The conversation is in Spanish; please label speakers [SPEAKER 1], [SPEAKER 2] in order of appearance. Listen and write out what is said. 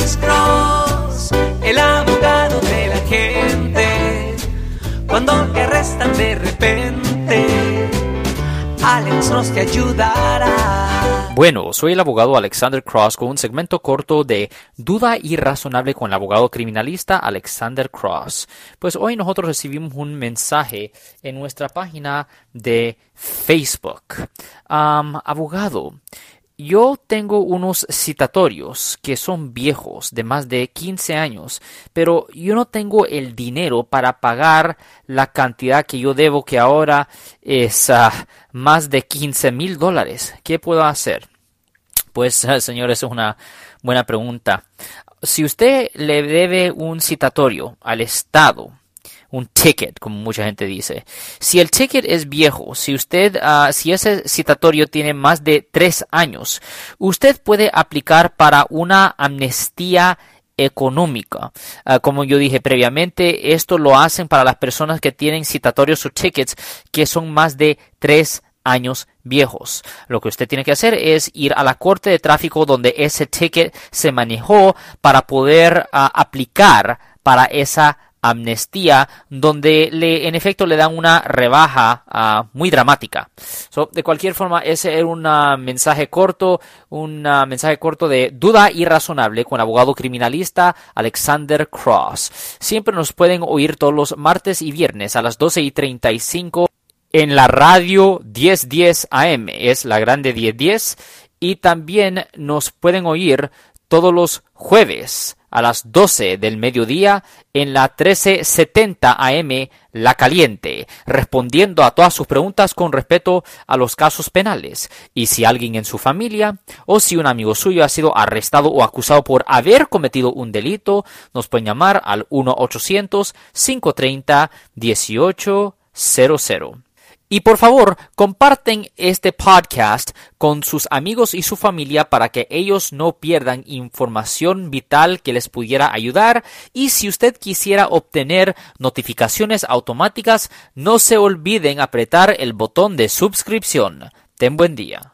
[SPEAKER 1] Alex Cross, el abogado de la gente. Cuando te arrestan de repente, Alex Cross te ayudará.
[SPEAKER 2] Bueno, soy el abogado Alexander Cross con un segmento corto de Duda irrazonable con el abogado criminalista Alexander Cross. Pues hoy nosotros recibimos un mensaje en nuestra página de Facebook. Abogado, yo tengo unos citatorios que son viejos, de más de 15 años, pero yo no tengo el dinero para pagar la cantidad que yo debo, que ahora es uh, más de 15 mil dólares. ¿Qué puedo hacer? Pues, señores, es una buena pregunta. Si usted le debe un citatorio al Estado, un ticket, como mucha gente dice. Si el ticket es viejo, si usted, uh, si ese citatorio tiene más de tres años, usted puede aplicar para una amnistía económica. Uh, como yo dije previamente, esto lo hacen para las personas que tienen citatorios o tickets que son más de tres años viejos. Lo que usted tiene que hacer es ir a la corte de tráfico donde ese ticket se manejó para poder uh, aplicar para esa amnistía donde le en efecto le dan una rebaja uh, muy dramática. So, de cualquier forma ese era un uh, mensaje corto un uh, mensaje corto de duda irrazonable con abogado criminalista Alexander Cross. Siempre nos pueden oír todos los martes y viernes a las 12 y 35 en la radio 1010 AM es la grande 1010 y también nos pueden oír todos los jueves a las 12 del mediodía en la 1370 AM La Caliente, respondiendo a todas sus preguntas con respecto a los casos penales. Y si alguien en su familia o si un amigo suyo ha sido arrestado o acusado por haber cometido un delito, nos pueden llamar al 1-800-530-1800. Y por favor, comparten este podcast con sus amigos y su familia para que ellos no pierdan información vital que les pudiera ayudar. Y si usted quisiera obtener notificaciones automáticas, no se olviden apretar el botón de suscripción. Ten buen día.